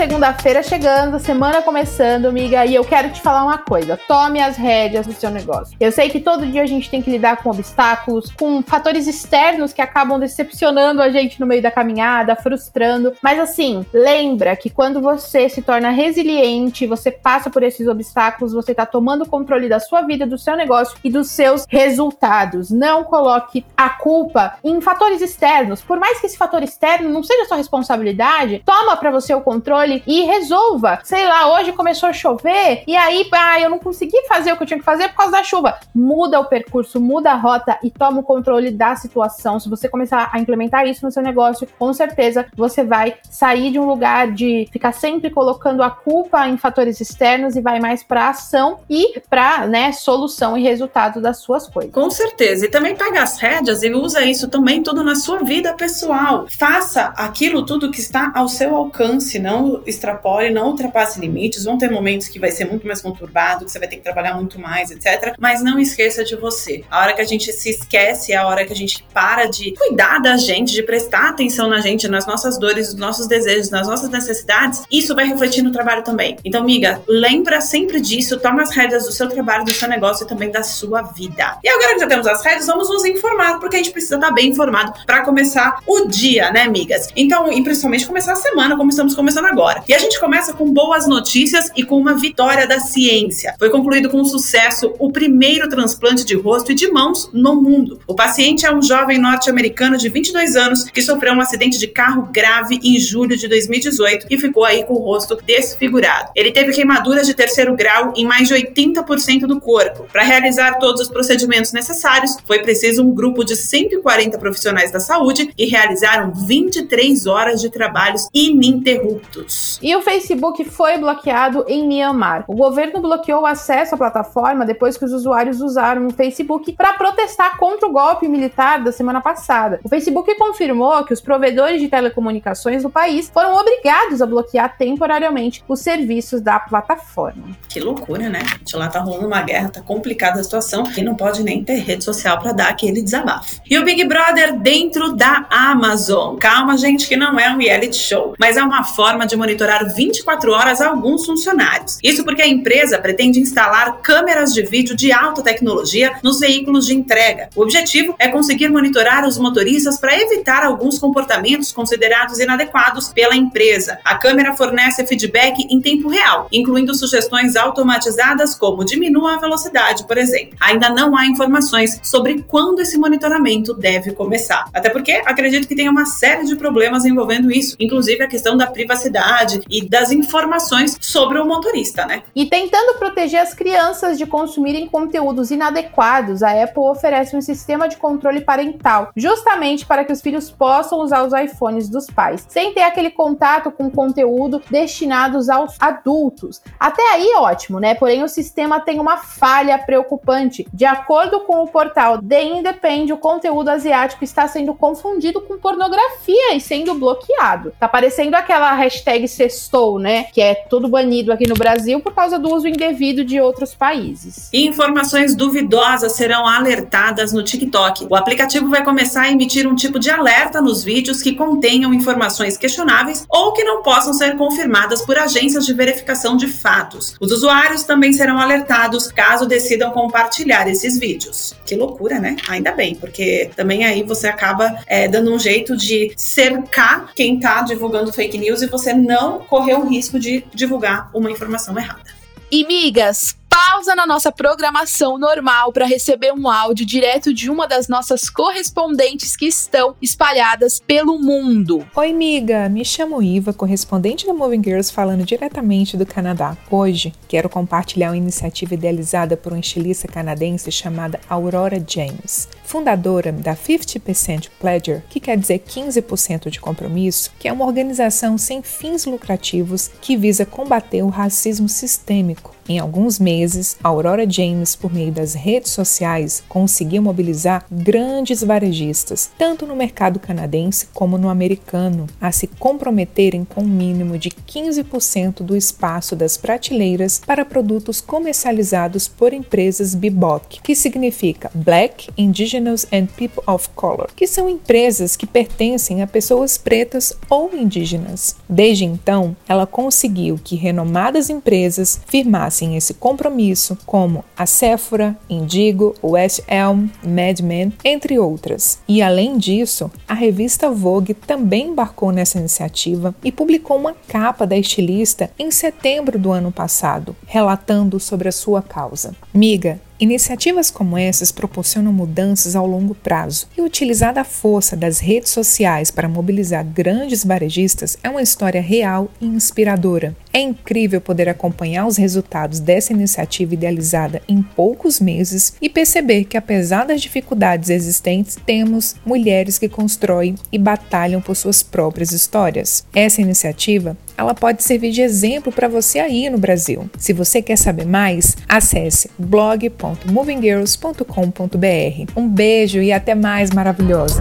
Segunda-feira chegando, semana começando, amiga, e eu quero te falar uma coisa: tome as rédeas do seu negócio. Eu sei que todo dia a gente tem que lidar com obstáculos, com fatores externos que acabam decepcionando a gente no meio da caminhada, frustrando. Mas assim, lembra que quando você se torna resiliente, você passa por esses obstáculos, você tá tomando controle da sua vida, do seu negócio e dos seus resultados. Não coloque a culpa em fatores externos. Por mais que esse fator externo não seja sua responsabilidade, toma para você o controle controle e resolva. Sei lá, hoje começou a chover e aí, ah, eu não consegui fazer o que eu tinha que fazer por causa da chuva. Muda o percurso, muda a rota e toma o controle da situação. Se você começar a implementar isso no seu negócio, com certeza você vai sair de um lugar de ficar sempre colocando a culpa em fatores externos e vai mais para ação e para, né, solução e resultado das suas coisas. Com certeza. E também pega as rédeas e usa isso também tudo na sua vida pessoal. Faça aquilo tudo que está ao seu alcance, não extrapole, não ultrapasse limites. Vão ter momentos que vai ser muito mais conturbado, que você vai ter que trabalhar muito mais, etc. Mas não esqueça de você. A hora que a gente se esquece é a hora que a gente para de cuidar da gente, de prestar atenção na gente, nas nossas dores, nos nossos desejos, nas nossas necessidades. Isso vai refletir no trabalho também. Então, amiga, lembra sempre disso, toma as rédeas do seu trabalho, do seu negócio e também da sua vida. E agora que já temos as rédeas, vamos nos informar, porque a gente precisa estar bem informado para começar o dia, né, amigas? Então, e principalmente começar a semana, como estamos começando agora agora. E a gente começa com boas notícias e com uma vitória da ciência. Foi concluído com sucesso o primeiro transplante de rosto e de mãos no mundo. O paciente é um jovem norte-americano de 22 anos que sofreu um acidente de carro grave em julho de 2018 e ficou aí com o rosto desfigurado. Ele teve queimaduras de terceiro grau em mais de 80% do corpo. Para realizar todos os procedimentos necessários, foi preciso um grupo de 140 profissionais da saúde que realizaram 23 horas de trabalhos ininterruptos. E o Facebook foi bloqueado em Myanmar. O governo bloqueou o acesso à plataforma depois que os usuários usaram o Facebook para protestar contra o golpe militar da semana passada. O Facebook confirmou que os provedores de telecomunicações do país foram obrigados a bloquear temporariamente os serviços da plataforma. Que loucura, né? De lá tá rolando uma guerra, tá complicada a situação e não pode nem ter rede social para dar aquele desabafo. E o Big Brother dentro da Amazon. Calma, gente, que não é um reality show, mas é uma forma de monitorar 24 horas alguns funcionários. Isso porque a empresa pretende instalar câmeras de vídeo de alta tecnologia nos veículos de entrega. O objetivo é conseguir monitorar os motoristas para evitar alguns comportamentos considerados inadequados pela empresa. A câmera fornece feedback em tempo real, incluindo sugestões automatizadas como diminua a velocidade, por exemplo. Ainda não há informações sobre quando esse monitoramento deve começar. Até porque acredito que tem uma série de problemas envolvendo isso, inclusive a questão da privacidade e das informações sobre o motorista, né? E tentando proteger as crianças de consumirem conteúdos inadequados, a Apple oferece um sistema de controle parental, justamente para que os filhos possam usar os iPhones dos pais, sem ter aquele contato com conteúdo destinados aos adultos. Até aí, ótimo, né? Porém, o sistema tem uma falha preocupante. De acordo com o portal The Independent, o conteúdo asiático está sendo confundido com pornografia e sendo bloqueado. Tá aparecendo aquela hashtag sextou, né? Que é tudo banido aqui no Brasil por causa do uso indevido de outros países. Informações duvidosas serão alertadas no TikTok. O aplicativo vai começar a emitir um tipo de alerta nos vídeos que contenham informações questionáveis ou que não possam ser confirmadas por agências de verificação de fatos. Os usuários também serão alertados caso decidam compartilhar esses vídeos. Que loucura, né? Ainda bem, porque também aí você acaba é, dando um jeito de cercar quem tá divulgando fake news e você não correr o risco de divulgar uma informação errada. E migas, pausa na nossa programação normal para receber um áudio direto de uma das nossas correspondentes que estão espalhadas pelo mundo. Oi, miga, me chamo Iva, correspondente da Moving Girls, falando diretamente do Canadá. Hoje, quero compartilhar uma iniciativa idealizada por uma estilista canadense chamada Aurora James, fundadora da 50% Pledger, que quer dizer 15% de compromisso, que é uma organização sem fins lucrativos que visa combater o racismo sistêmico. Em alguns meses, Aurora James, por meio das redes sociais, conseguiu mobilizar grandes varejistas, tanto no mercado canadense como no americano, a se comprometerem com um mínimo de 15% do espaço das prateleiras para produtos comercializados por empresas BIBOC, que significa Black, Indigenous and People of Color, que são empresas que pertencem a pessoas pretas ou indígenas. Desde então, ela conseguiu que renomadas empresas firmassem esse compromisso, como a Sephora, Indigo, West Elm, Mad Men, entre outras. E além disso, a revista Vogue também embarcou nessa iniciativa e publicou uma capa da estilista em setembro do ano passado, relatando sobre a sua causa. Miga, Iniciativas como essas proporcionam mudanças ao longo prazo e utilizar a força das redes sociais para mobilizar grandes varejistas é uma história real e inspiradora. É incrível poder acompanhar os resultados dessa iniciativa idealizada em poucos meses e perceber que, apesar das dificuldades existentes, temos mulheres que constroem e batalham por suas próprias histórias. Essa iniciativa ela pode servir de exemplo para você aí no Brasil. Se você quer saber mais, acesse blog.movinggirls.com.br. Um beijo e até mais, maravilhosa!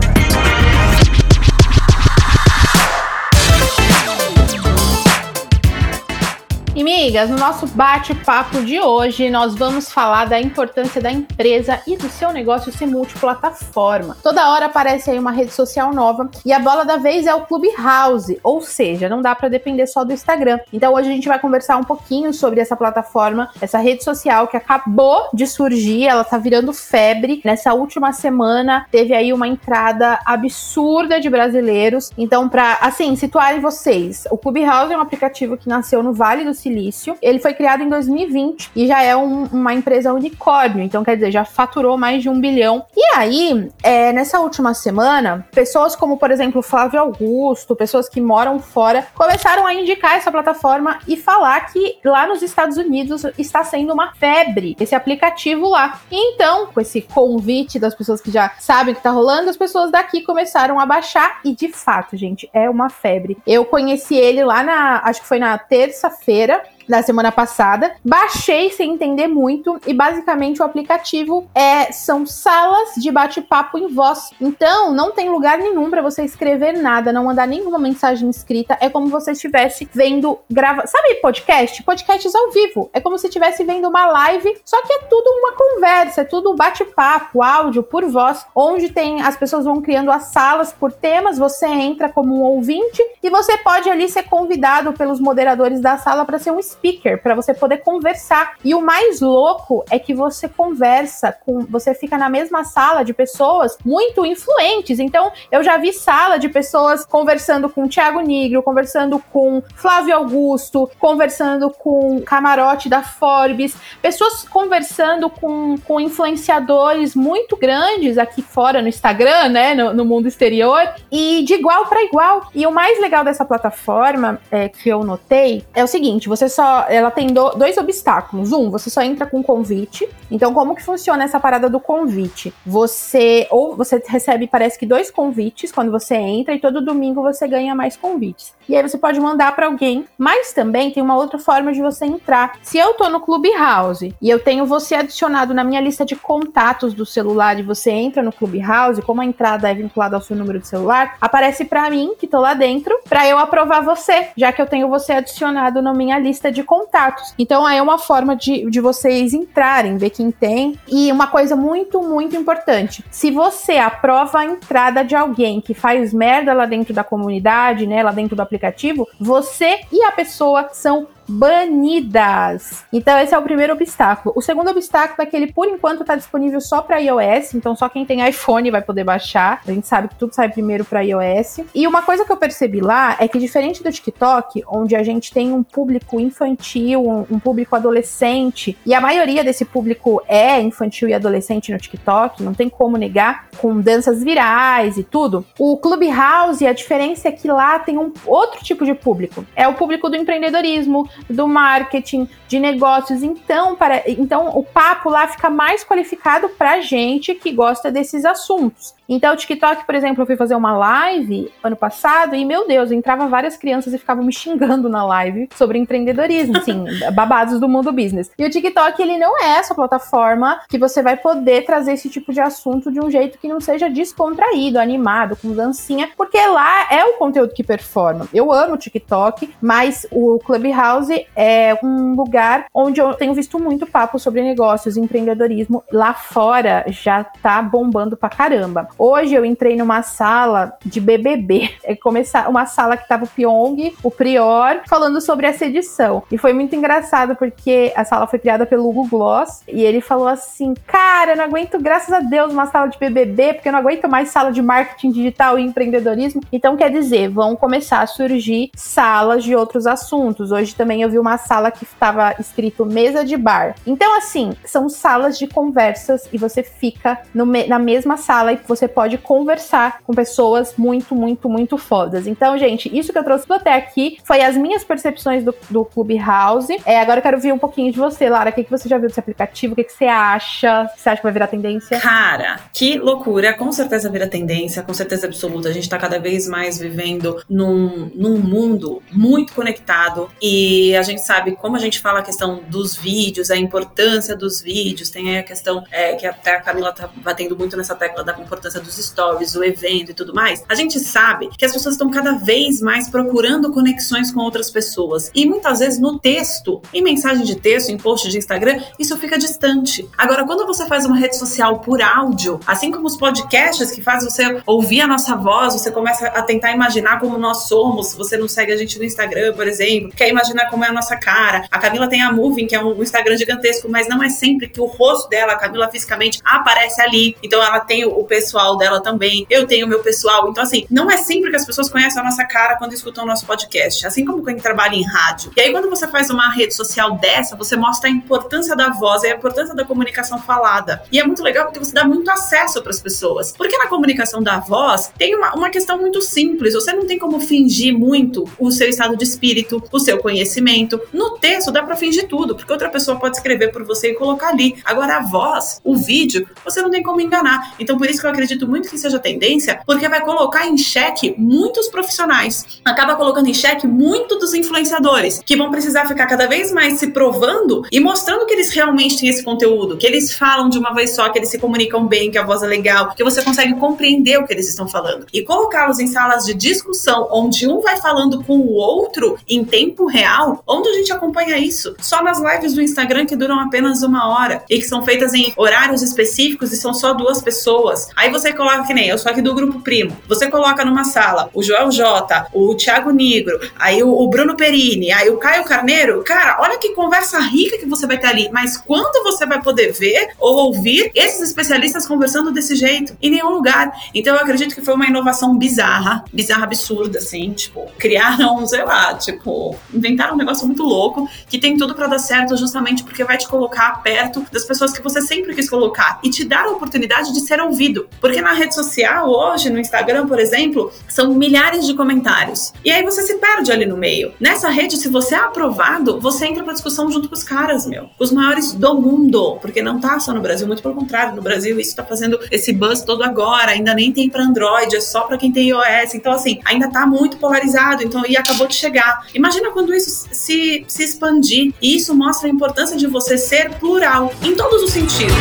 E migas, no nosso bate-papo de hoje, nós vamos falar da importância da empresa e do seu negócio ser multiplataforma. Toda hora aparece aí uma rede social nova e a bola da vez é o Clubhouse, ou seja, não dá para depender só do Instagram. Então hoje a gente vai conversar um pouquinho sobre essa plataforma, essa rede social que acabou de surgir, ela tá virando febre. Nessa última semana teve aí uma entrada absurda de brasileiros. Então, para assim, situarem vocês, o Clubhouse é um aplicativo que nasceu no Vale do Silício Ele foi criado em 2020 e já é um, uma empresa unicórnio, então quer dizer, já faturou mais de um bilhão. E aí, é, nessa última semana, pessoas como, por exemplo, Flávio Augusto, pessoas que moram fora, começaram a indicar essa plataforma e falar que lá nos Estados Unidos está sendo uma febre esse aplicativo lá. Então, com esse convite das pessoas que já sabem que tá rolando, as pessoas daqui começaram a baixar e de fato, gente, é uma febre. Eu conheci ele lá na, acho que foi na terça-feira, da semana passada. Baixei sem entender muito e basicamente o aplicativo é são salas de bate-papo em voz. Então, não tem lugar nenhum para você escrever nada, não mandar nenhuma mensagem escrita. É como você estivesse vendo grava, sabe podcast? Podcasts ao vivo. É como se estivesse vendo uma live, só que é tudo uma conversa, é tudo bate-papo, áudio por voz, onde tem as pessoas vão criando as salas por temas, você entra como um ouvinte e você pode ali ser convidado pelos moderadores da sala para ser um speaker para você poder conversar. E o mais louco é que você conversa com, você fica na mesma sala de pessoas muito influentes. Então, eu já vi sala de pessoas conversando com Thiago Nigro, conversando com Flávio Augusto, conversando com Camarote da Forbes, pessoas conversando com, com influenciadores muito grandes aqui fora no Instagram, né, no, no mundo exterior, e de igual para igual. E o mais legal dessa plataforma é, que eu notei é o seguinte: você só ela tem do, dois obstáculos. Um, você só entra com convite. Então, como que funciona essa parada do convite? Você ou você recebe, parece que dois convites quando você entra e todo domingo você ganha mais convites. E aí você pode mandar para alguém, mas também tem uma outra forma de você entrar. Se eu tô no Clubhouse e eu tenho você adicionado na minha lista de contatos do celular e você entra no Clubhouse, como a entrada é vinculada ao seu número de celular, aparece para mim que tô lá dentro para eu aprovar você, já que eu tenho você adicionado na minha lista de de contatos. Então aí é uma forma de, de vocês entrarem, ver quem tem. E uma coisa muito, muito importante: se você aprova a entrada de alguém que faz merda lá dentro da comunidade, né, lá dentro do aplicativo, você e a pessoa são banidas. Então esse é o primeiro obstáculo. O segundo obstáculo é que ele por enquanto está disponível só para iOS, então só quem tem iPhone vai poder baixar. A gente sabe que tudo sai primeiro para iOS. E uma coisa que eu percebi lá é que diferente do TikTok, onde a gente tem um público infantil, um, um público adolescente, e a maioria desse público é infantil e adolescente no TikTok, não tem como negar, com danças virais e tudo. O Clubhouse, a diferença é que lá tem um outro tipo de público. É o público do empreendedorismo, do marketing, de negócios. Então, para, então o papo lá fica mais qualificado para gente que gosta desses assuntos. Então, o TikTok, por exemplo, eu fui fazer uma live ano passado e, meu Deus, entrava várias crianças e ficavam me xingando na live sobre empreendedorismo, assim, babados do mundo business. E o TikTok, ele não é essa plataforma que você vai poder trazer esse tipo de assunto de um jeito que não seja descontraído, animado, com dancinha, porque lá é o conteúdo que performa. Eu amo o TikTok, mas o Clubhouse é um lugar onde eu tenho visto muito papo sobre negócios, empreendedorismo. Lá fora já tá bombando pra caramba. Hoje eu entrei numa sala de BBB. É começar uma sala que tava o Pyong, o Prior, falando sobre a sedição. E foi muito engraçado porque a sala foi criada pelo Hugo Gloss e ele falou assim: "Cara, eu não aguento, graças a Deus, uma sala de BBB, porque eu não aguento mais sala de marketing digital e empreendedorismo". Então quer dizer, vão começar a surgir salas de outros assuntos. Hoje também eu vi uma sala que estava escrito mesa de bar. Então assim, são salas de conversas e você fica me na mesma sala e você pode conversar com pessoas muito, muito, muito fodas. Então, gente, isso que eu trouxe até aqui foi as minhas percepções do, do Clubhouse. É, agora eu quero ver um pouquinho de você, Lara. O que, que você já viu desse aplicativo? O que, que você acha? Você acha que vai virar tendência? Cara, que loucura. Com certeza vira tendência, com certeza absoluta. A gente tá cada vez mais vivendo num, num mundo muito conectado e a gente sabe como a gente fala a questão dos vídeos, a importância dos vídeos, tem a questão é, que até a Camila tá batendo muito nessa tecla da importância dos stories, do evento e tudo mais, a gente sabe que as pessoas estão cada vez mais procurando conexões com outras pessoas. E muitas vezes no texto, em mensagem de texto, em post de Instagram, isso fica distante. Agora, quando você faz uma rede social por áudio, assim como os podcasts que fazem você ouvir a nossa voz, você começa a tentar imaginar como nós somos. Se você não segue a gente no Instagram, por exemplo, quer imaginar como é a nossa cara. A Camila tem a Moving, que é um Instagram gigantesco, mas não é sempre que o rosto dela, a Camila fisicamente, aparece ali. Então ela tem o pessoal pessoal dela também, eu tenho meu pessoal. Então, assim, não é sempre que as pessoas conhecem a nossa cara quando escutam o nosso podcast, assim como quem trabalha em rádio. E aí, quando você faz uma rede social dessa, você mostra a importância da voz e a importância da comunicação falada. E é muito legal porque você dá muito acesso para as pessoas. Porque na comunicação da voz tem uma, uma questão muito simples. Você não tem como fingir muito o seu estado de espírito, o seu conhecimento. No texto dá para fingir tudo, porque outra pessoa pode escrever por você e colocar ali. Agora, a voz, o vídeo, você não tem como enganar. Então, por isso que eu acredito acredito muito que seja tendência, porque vai colocar em xeque muitos profissionais. Acaba colocando em xeque muito dos influenciadores, que vão precisar ficar cada vez mais se provando e mostrando que eles realmente têm esse conteúdo, que eles falam de uma vez só, que eles se comunicam bem, que a voz é legal, que você consegue compreender o que eles estão falando. E colocá-los em salas de discussão, onde um vai falando com o outro em tempo real, onde a gente acompanha isso? Só nas lives do Instagram que duram apenas uma hora e que são feitas em horários específicos e são só duas pessoas. Aí você você coloca, que nem eu sou aqui do Grupo Primo, você coloca numa sala o Joel Jota, o Thiago Negro, aí o, o Bruno Perini, aí o Caio Carneiro, cara, olha que conversa rica que você vai ter ali. Mas quando você vai poder ver ou ouvir esses especialistas conversando desse jeito? Em nenhum lugar. Então eu acredito que foi uma inovação bizarra, bizarra, absurda, assim, tipo, criaram, sei lá, tipo, inventaram um negócio muito louco que tem tudo para dar certo justamente porque vai te colocar perto das pessoas que você sempre quis colocar e te dar a oportunidade de ser ouvido. Porque porque na rede social, hoje, no Instagram, por exemplo, são milhares de comentários. E aí você se perde ali no meio. Nessa rede, se você é aprovado, você entra pra discussão junto com os caras, meu. Os maiores do mundo. Porque não tá só no Brasil, muito pelo contrário. No Brasil, isso tá fazendo esse buzz todo agora. Ainda nem tem pra Android, é só pra quem tem iOS. Então, assim, ainda tá muito polarizado. Então, e acabou de chegar. Imagina quando isso se, se expandir. E isso mostra a importância de você ser plural em todos os sentidos.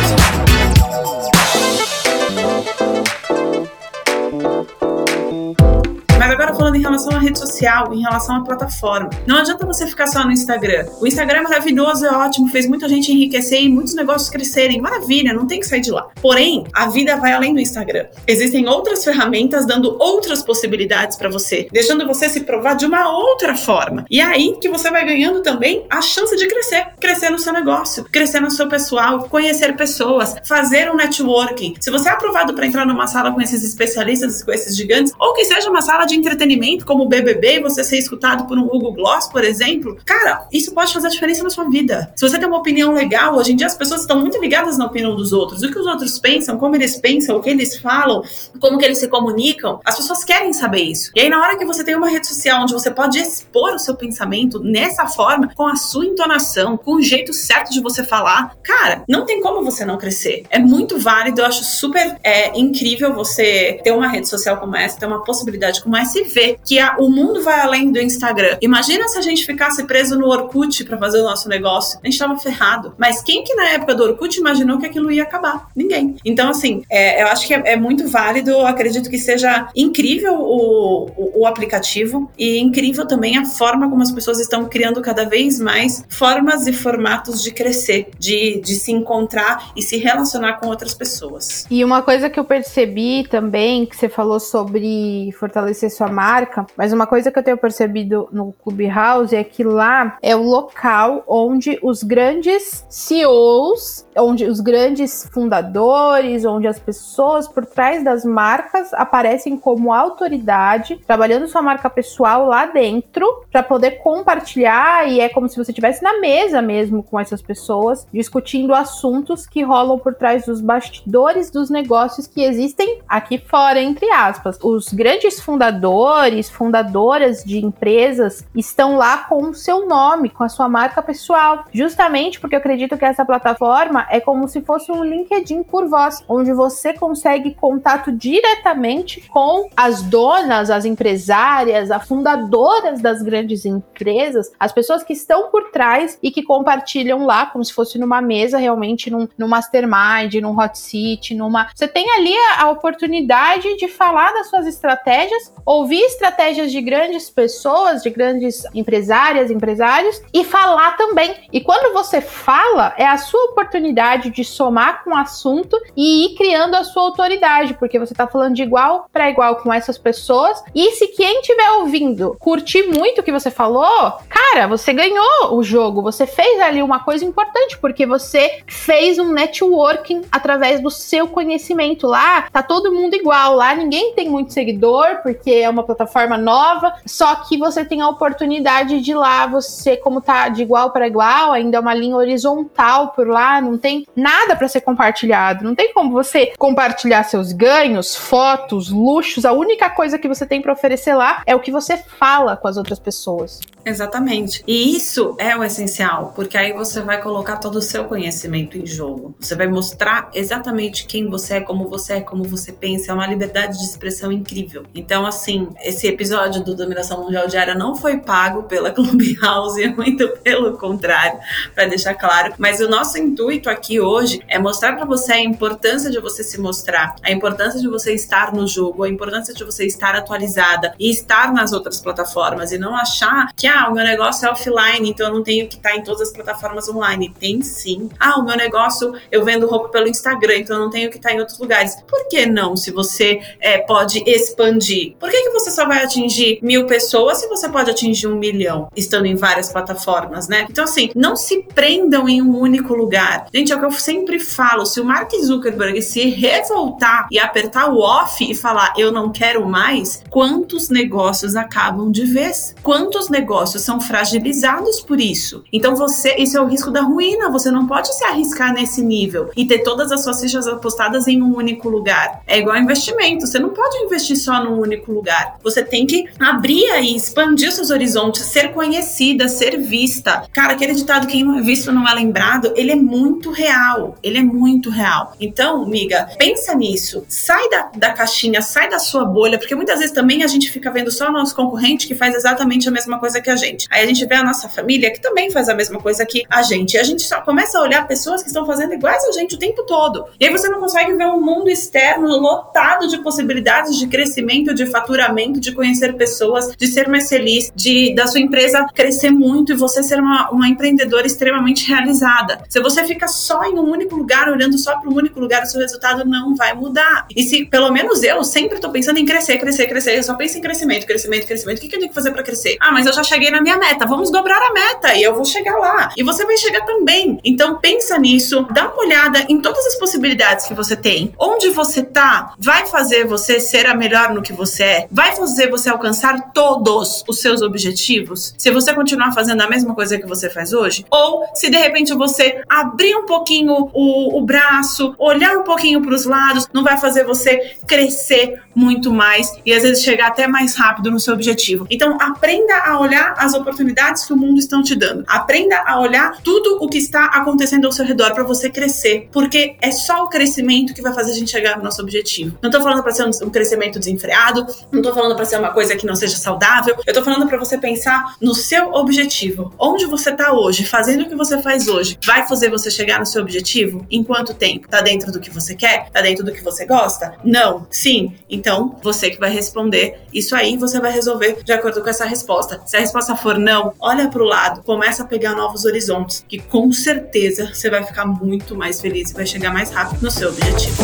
Social, em relação à plataforma. Não adianta você ficar só no Instagram. O Instagram é maravilhoso, é ótimo, fez muita gente enriquecer e muitos negócios crescerem. Maravilha, não tem que sair de lá. Porém, a vida vai além do Instagram. Existem outras ferramentas dando outras possibilidades para você, deixando você se provar de uma outra forma. E é aí que você vai ganhando também a chance de crescer, crescer no seu negócio, crescer no seu pessoal, conhecer pessoas, fazer um networking. Se você é aprovado para entrar numa sala com esses especialistas, com esses gigantes, ou que seja uma sala de entretenimento como o BBB e você ser escutado por um Google Gloss, por exemplo, cara, isso pode fazer a diferença na sua vida. Se você tem uma opinião legal, hoje em dia as pessoas estão muito ligadas na opinião dos outros. O que os outros pensam, como eles pensam, o que eles falam, como que eles se comunicam, as pessoas querem saber isso. E aí, na hora que você tem uma rede social onde você pode expor o seu pensamento nessa forma, com a sua entonação, com o jeito certo de você falar, cara, não tem como você não crescer. É muito válido, eu acho super é, incrível você ter uma rede social como essa, ter uma possibilidade como essa e ver que a, o mundo vai além do Instagram. Imagina se a gente ficasse preso no Orkut para fazer o nosso negócio. A gente tava ferrado. Mas quem que na época do Orkut imaginou que aquilo ia acabar? Ninguém. Então, assim, é, eu acho que é, é, muito válido. Eu acredito que seja incrível o, o, o aplicativo e incrível também a forma como as pessoas estão criando cada vez mais formas e formatos de crescer, de, de se encontrar e se relacionar com outras pessoas. E uma coisa que eu percebi também, que você falou sobre fortalecer sua marca, mas uma coisa que eu tenho percebido no Clubhouse é que lá é o local onde os grandes CEOs, onde os grandes fundadores, onde as pessoas por trás das marcas aparecem como autoridade, trabalhando sua marca pessoal lá dentro para poder compartilhar e é como se você estivesse na mesa mesmo com essas pessoas, discutindo assuntos que rolam por trás dos bastidores dos negócios que existem aqui fora, entre aspas. Os grandes fundadores, fundadoras de empresas estão lá com o seu nome, com a sua marca pessoal, justamente porque eu acredito que essa plataforma é como se fosse um LinkedIn por voz, onde você consegue contato diretamente com as donas, as empresárias, as fundadoras das grandes empresas, as pessoas que estão por trás e que compartilham lá como se fosse numa mesa, realmente num, num mastermind, num hot seat, numa. Você tem ali a, a oportunidade de falar das suas estratégias, ouvir estratégias de grandes pessoas, de grandes empresárias, empresários e falar também. E quando você fala, é a sua oportunidade de somar com o assunto e ir criando a sua autoridade, porque você está falando de igual para igual com essas pessoas. E se quem estiver ouvindo curtir muito o que você falou, cara, você ganhou o jogo, você fez ali uma coisa importante, porque você fez um networking através do seu conhecimento. Lá tá todo mundo igual, lá ninguém tem muito seguidor, porque é uma plataforma nova, só que você tem a oportunidade de lá, você, como tá de igual para igual, ainda é uma linha horizontal por lá, não tem nada para ser compartilhado, não tem como você compartilhar seus ganhos, fotos, luxos, a única coisa que você tem para oferecer lá é o que você fala com as outras pessoas. Exatamente. E isso é o essencial, porque aí você vai colocar todo o seu conhecimento em jogo. Você vai mostrar exatamente quem você é, como você é, como você pensa. É uma liberdade de expressão incrível. Então, assim, esse episódio do Dominação Mundial Diária não foi pago pela Clubhouse, muito pelo contrário, para deixar claro. Mas o nosso intuito aqui hoje é mostrar para você a importância de você se mostrar, a importância de você estar no jogo, a importância de você estar atualizada e estar nas outras plataformas e não achar que ah, o meu negócio é offline, então eu não tenho que estar em todas as plataformas online. Tem sim. Ah, o meu negócio eu vendo roupa pelo Instagram, então eu não tenho que estar em outros lugares. Por que não? Se você é, pode expandir, por que, que você só vai atingir mil pessoas se você pode atingir um milhão estando em várias plataformas, né? Então, assim, não se prendam em um único lugar. Gente, é o que eu sempre falo: se o Mark Zuckerberg se revoltar e apertar o off e falar eu não quero mais, quantos negócios acabam de vez? Quantos negócios negócios são fragilizados por isso. Então você, isso é o risco da ruína, você não pode se arriscar nesse nível e ter todas as suas fichas apostadas em um único lugar. É igual investimento, você não pode investir só num único lugar. Você tem que abrir aí, expandir seus horizontes, ser conhecida, ser vista. Cara, aquele ditado quem não é visto não é lembrado, ele é muito real. Ele é muito real. Então, amiga, pensa nisso. Sai da, da caixinha, sai da sua bolha, porque muitas vezes também a gente fica vendo só o nosso concorrente que faz exatamente a mesma coisa que que a gente. Aí a gente vê a nossa família que também faz a mesma coisa que a gente. E a gente só começa a olhar pessoas que estão fazendo iguais a gente o tempo todo. E aí você não consegue ver um mundo externo lotado de possibilidades de crescimento, de faturamento, de conhecer pessoas, de ser mais feliz, de da sua empresa crescer muito e você ser uma, uma empreendedora extremamente realizada. Se você fica só em um único lugar, olhando só para um único lugar, o seu resultado não vai mudar. E se, pelo menos eu, sempre estou pensando em crescer, crescer, crescer, eu só penso em crescimento, crescimento, crescimento. O que, que eu tenho que fazer para crescer? Ah, mas eu já cheguei na minha meta. Vamos dobrar a meta e eu vou chegar lá. E você vai chegar também. Então pensa nisso, dá uma olhada em todas as possibilidades que você tem. Onde você tá vai fazer você ser a melhor no que você é? Vai fazer você alcançar todos os seus objetivos? Se você continuar fazendo a mesma coisa que você faz hoje? Ou se de repente você abrir um pouquinho o, o braço, olhar um pouquinho para os lados, não vai fazer você crescer muito mais e às vezes chegar até mais rápido no seu objetivo. Então, aprenda a olhar as oportunidades que o mundo está te dando. Aprenda a olhar tudo o que está acontecendo ao seu redor para você crescer, porque é só o crescimento que vai fazer a gente chegar no nosso objetivo. Não tô falando para ser um, um, crescimento desenfreado, não tô falando para ser uma coisa que não seja saudável. Eu tô falando para você pensar no seu objetivo. Onde você tá hoje, fazendo o que você faz hoje, vai fazer você chegar no seu objetivo? Em quanto tempo? Tá dentro do que você quer? Tá dentro do que você gosta? Não? Sim? Então, você que vai responder isso aí, você vai resolver de acordo com essa resposta. Se a resposta for não, olha para o lado, começa a pegar novos horizontes, que com certeza você vai ficar muito mais feliz e vai chegar mais rápido no seu objetivo.